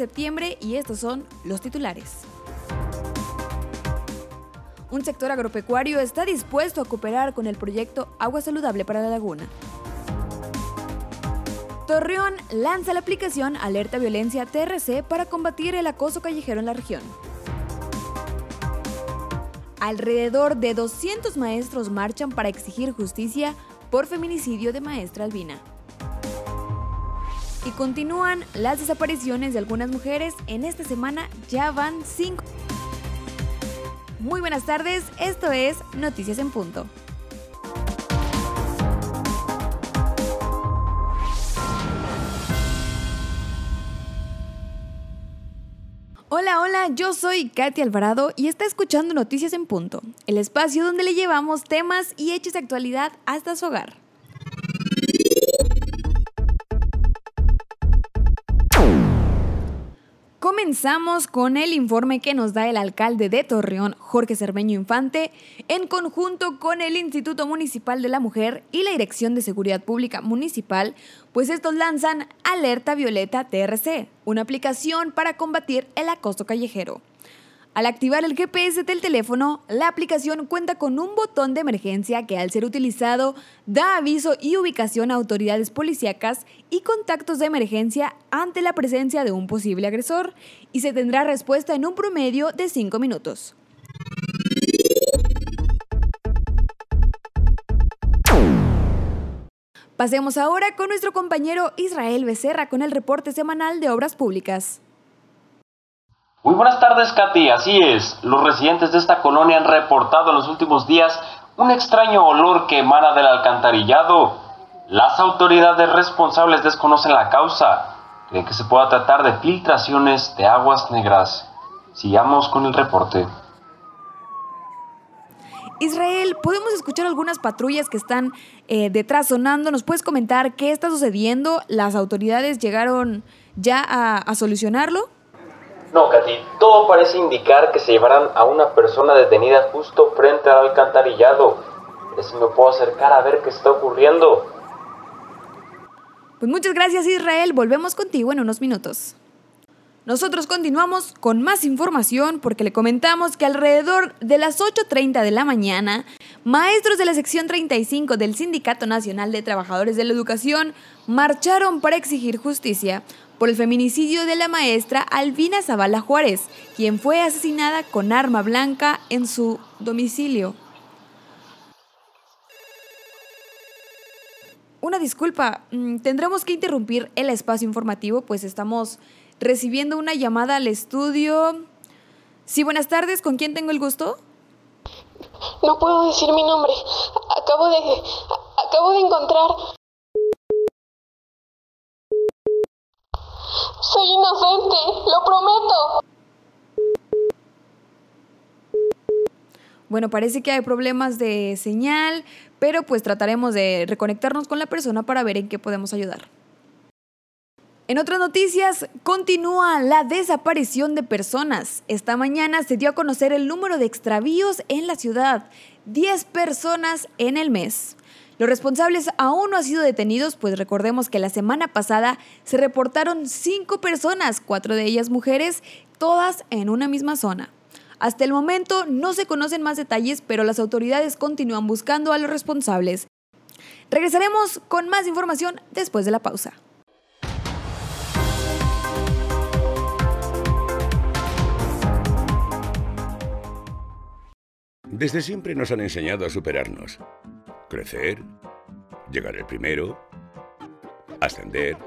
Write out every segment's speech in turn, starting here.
viernes 17 de septiembre y estos son los titulares. Un sector agropecuario está dispuesto a cooperar con el proyecto Agua Saludable para la Laguna. Torreón lanza la aplicación Alerta Violencia TRC para combatir el acoso callejero en la región. Alrededor de 200 maestros marchan para exigir justicia por feminicidio de maestra Albina. Y continúan las desapariciones de algunas mujeres. En esta semana ya van cinco. Muy buenas tardes, esto es Noticias en Punto. Hola, hola, yo soy Katy Alvarado y está escuchando Noticias en Punto, el espacio donde le llevamos temas y hechos de actualidad hasta su hogar. Comenzamos con el informe que nos da el alcalde de Torreón, Jorge Cermeño Infante, en conjunto con el Instituto Municipal de la Mujer y la Dirección de Seguridad Pública Municipal, pues estos lanzan Alerta Violeta TRC, una aplicación para combatir el acoso callejero. Al activar el GPS del teléfono, la aplicación cuenta con un botón de emergencia que al ser utilizado da aviso y ubicación a autoridades policíacas y contactos de emergencia ante la presencia de un posible agresor y se tendrá respuesta en un promedio de 5 minutos. Pasemos ahora con nuestro compañero Israel Becerra con el reporte semanal de obras públicas. Muy buenas tardes, Katy. Así es, los residentes de esta colonia han reportado en los últimos días un extraño olor que emana del alcantarillado. Las autoridades responsables desconocen la causa. Creen que se pueda tratar de filtraciones de aguas negras. Sigamos con el reporte. Israel, podemos escuchar algunas patrullas que están eh, detrás sonando. ¿Nos puedes comentar qué está sucediendo? ¿Las autoridades llegaron ya a solucionarlo? No, Katy, todo parece indicar que se llevarán a una persona detenida justo frente al alcantarillado. Si me puedo acercar a ver qué está ocurriendo. Pues muchas gracias Israel, volvemos contigo en unos minutos. Nosotros continuamos con más información porque le comentamos que alrededor de las 8.30 de la mañana, maestros de la sección 35 del Sindicato Nacional de Trabajadores de la Educación marcharon para exigir justicia por el feminicidio de la maestra Albina Zavala Juárez, quien fue asesinada con arma blanca en su domicilio. Una disculpa, mm, tendremos que interrumpir el espacio informativo, pues estamos recibiendo una llamada al estudio. Sí, buenas tardes, ¿con quién tengo el gusto? No puedo decir mi nombre. Acabo de. Acabo de encontrar Soy inocente, lo prometo. Bueno, parece que hay problemas de señal, pero pues trataremos de reconectarnos con la persona para ver en qué podemos ayudar. En otras noticias, continúa la desaparición de personas. Esta mañana se dio a conocer el número de extravíos en la ciudad, 10 personas en el mes. Los responsables aún no han sido detenidos, pues recordemos que la semana pasada se reportaron cinco personas, cuatro de ellas mujeres, todas en una misma zona. Hasta el momento no se conocen más detalles, pero las autoridades continúan buscando a los responsables. Regresaremos con más información después de la pausa. Desde siempre nos han enseñado a superarnos crecer, llegar el primero, ascender.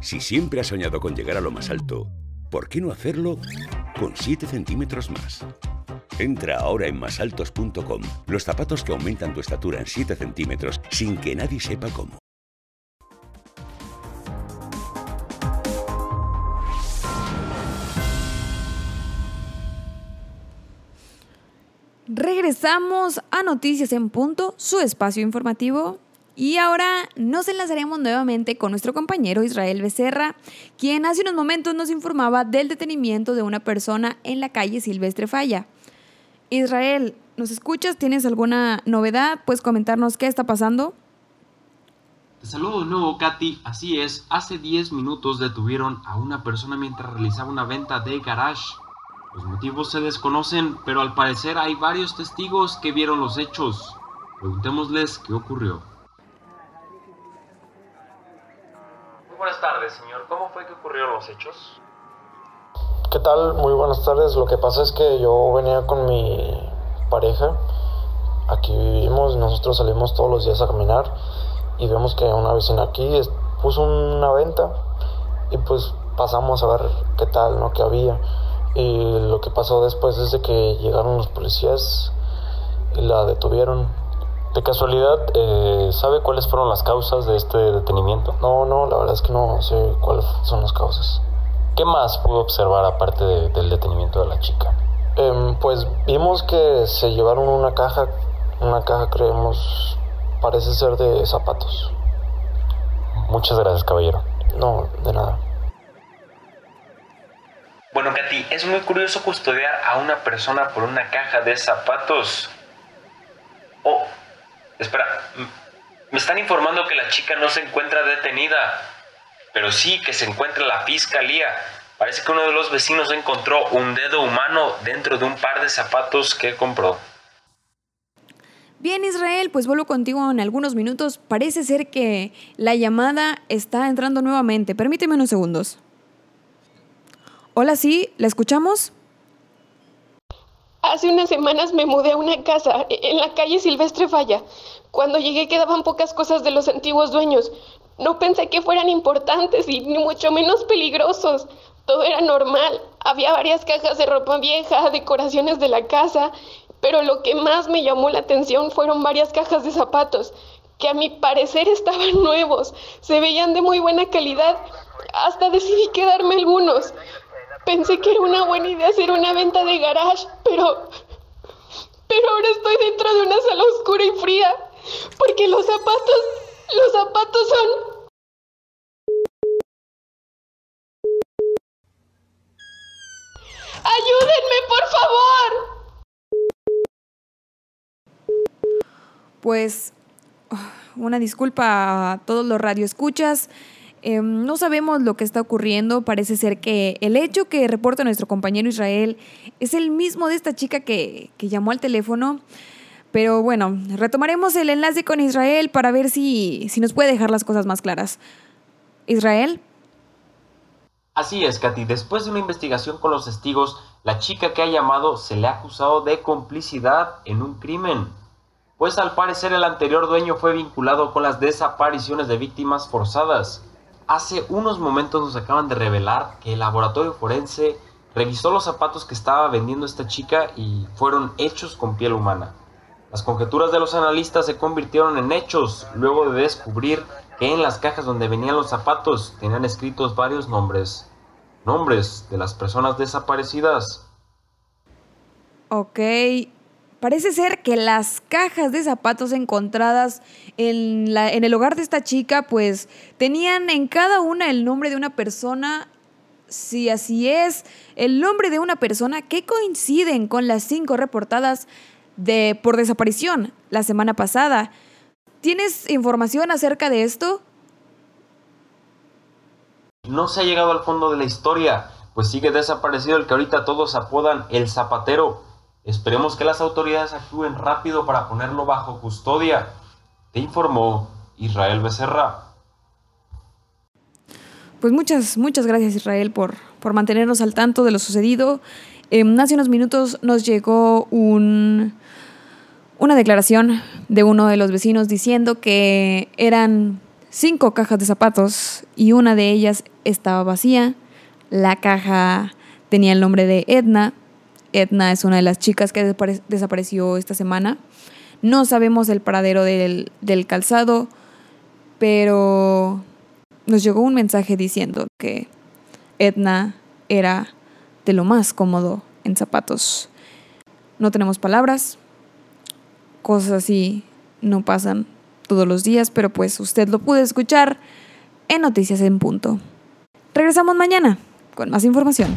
Si siempre has soñado con llegar a lo más alto, ¿por qué no hacerlo con 7 centímetros más? Entra ahora en masaltos.com, los zapatos que aumentan tu estatura en 7 centímetros sin que nadie sepa cómo. Regresamos a Noticias en Punto, su espacio informativo. Y ahora nos enlazaremos nuevamente con nuestro compañero Israel Becerra, quien hace unos momentos nos informaba del detenimiento de una persona en la calle Silvestre Falla. Israel, ¿nos escuchas? ¿Tienes alguna novedad? ¿Puedes comentarnos qué está pasando? Saludo de nuevo, Katy. Así es, hace 10 minutos detuvieron a una persona mientras realizaba una venta de garage. Los motivos se desconocen, pero al parecer hay varios testigos que vieron los hechos. Preguntémosles qué ocurrió. Muy buenas tardes, señor. ¿Cómo fue que ocurrieron los hechos? ¿Qué tal? Muy buenas tardes. Lo que pasa es que yo venía con mi pareja. Aquí vivimos, nosotros salimos todos los días a caminar y vemos que una vecina aquí puso una venta y pues pasamos a ver qué tal, ¿no? Que había. Y lo que pasó después es de que llegaron los policías y la detuvieron. De casualidad, eh, ¿sabe cuáles fueron las causas de este detenimiento? No, no, la verdad es que no sé cuáles son las causas. ¿Qué más pudo observar aparte del detenimiento de la chica? Em, pues vimos que se llevaron una caja, una caja creemos Parece ser de zapatos. Muchas gracias, caballero. No, de nada. Bueno, Katy, es muy curioso custodiar a una persona por una caja de zapatos. Oh, espera, me están informando que la chica no se encuentra detenida, pero sí que se encuentra la fiscalía. Parece que uno de los vecinos encontró un dedo humano dentro de un par de zapatos que compró. Bien, Israel, pues vuelvo contigo en algunos minutos. Parece ser que la llamada está entrando nuevamente. Permíteme unos segundos. Hola, sí, ¿la escuchamos? Hace unas semanas me mudé a una casa en la calle Silvestre Falla. Cuando llegué quedaban pocas cosas de los antiguos dueños. No pensé que fueran importantes y ni mucho menos peligrosos. Todo era normal. Había varias cajas de ropa vieja, decoraciones de la casa pero lo que más me llamó la atención fueron varias cajas de zapatos, que a mi parecer estaban nuevos, se veían de muy buena calidad. Hasta decidí quedarme algunos. Pensé que era una buena idea hacer una venta de garage, pero... Pero ahora estoy dentro de una sala oscura y fría, porque los zapatos... Los zapatos son... ¡Ayúdenme, por favor! pues una disculpa a todos los radioescuchas. Eh, no sabemos lo que está ocurriendo. Parece ser que el hecho que reporta nuestro compañero Israel es el mismo de esta chica que, llamó al teléfono. Pero bueno, retomaremos el enlace con Israel para ver si, si nos puede dejar las cosas más claras. Israel. Así es, Katy. Después de una investigación con los testigos, la chica que ha llamado se le ha acusado de complicidad en un crimen pues al parecer el anterior dueño fue vinculado con las desapariciones de víctimas forzadas. Hace unos momentos nos acaban de revelar que el laboratorio forense revisó los zapatos que estaba vendiendo esta chica y fueron hechos con piel humana. Las conjeturas de los analistas se convirtieron en hechos luego de descubrir que en las cajas donde venían los zapatos tenían escritos varios nombres. Nombres de las personas desaparecidas. Ok, Parece ser que las cajas de zapatos encontradas en, la, en, el hogar de esta chica, pues tenían en cada una el nombre de una persona. Si así es, el nombre de una persona que coinciden con las cinco reportadas de, por desaparición la semana pasada. ¿Tienes información acerca de esto? No se ha llegado al fondo de la historia, pues sigue desaparecido el que ahorita todos apodan el zapatero. Esperemos que las autoridades actúen rápido para ponerlo bajo custodia. Te informó Israel Becerra. Pues muchas, muchas gracias Israel por, por mantenernos al tanto de lo sucedido. hace unos minutos nos llegó un, una declaración de uno de los vecinos diciendo que eran cinco cajas de zapatos y una de ellas estaba vacía. La caja tenía el nombre de Edna Edna es una de las chicas que desapareció esta semana. No sabemos el paradero del, calzado, pero nos llegó un mensaje diciendo que Edna era de lo más cómodo en zapatos. No tenemos palabras, cosas así no pasan todos los días, pero pues usted lo puede escuchar en Noticias en Punto. Regresamos mañana con más información.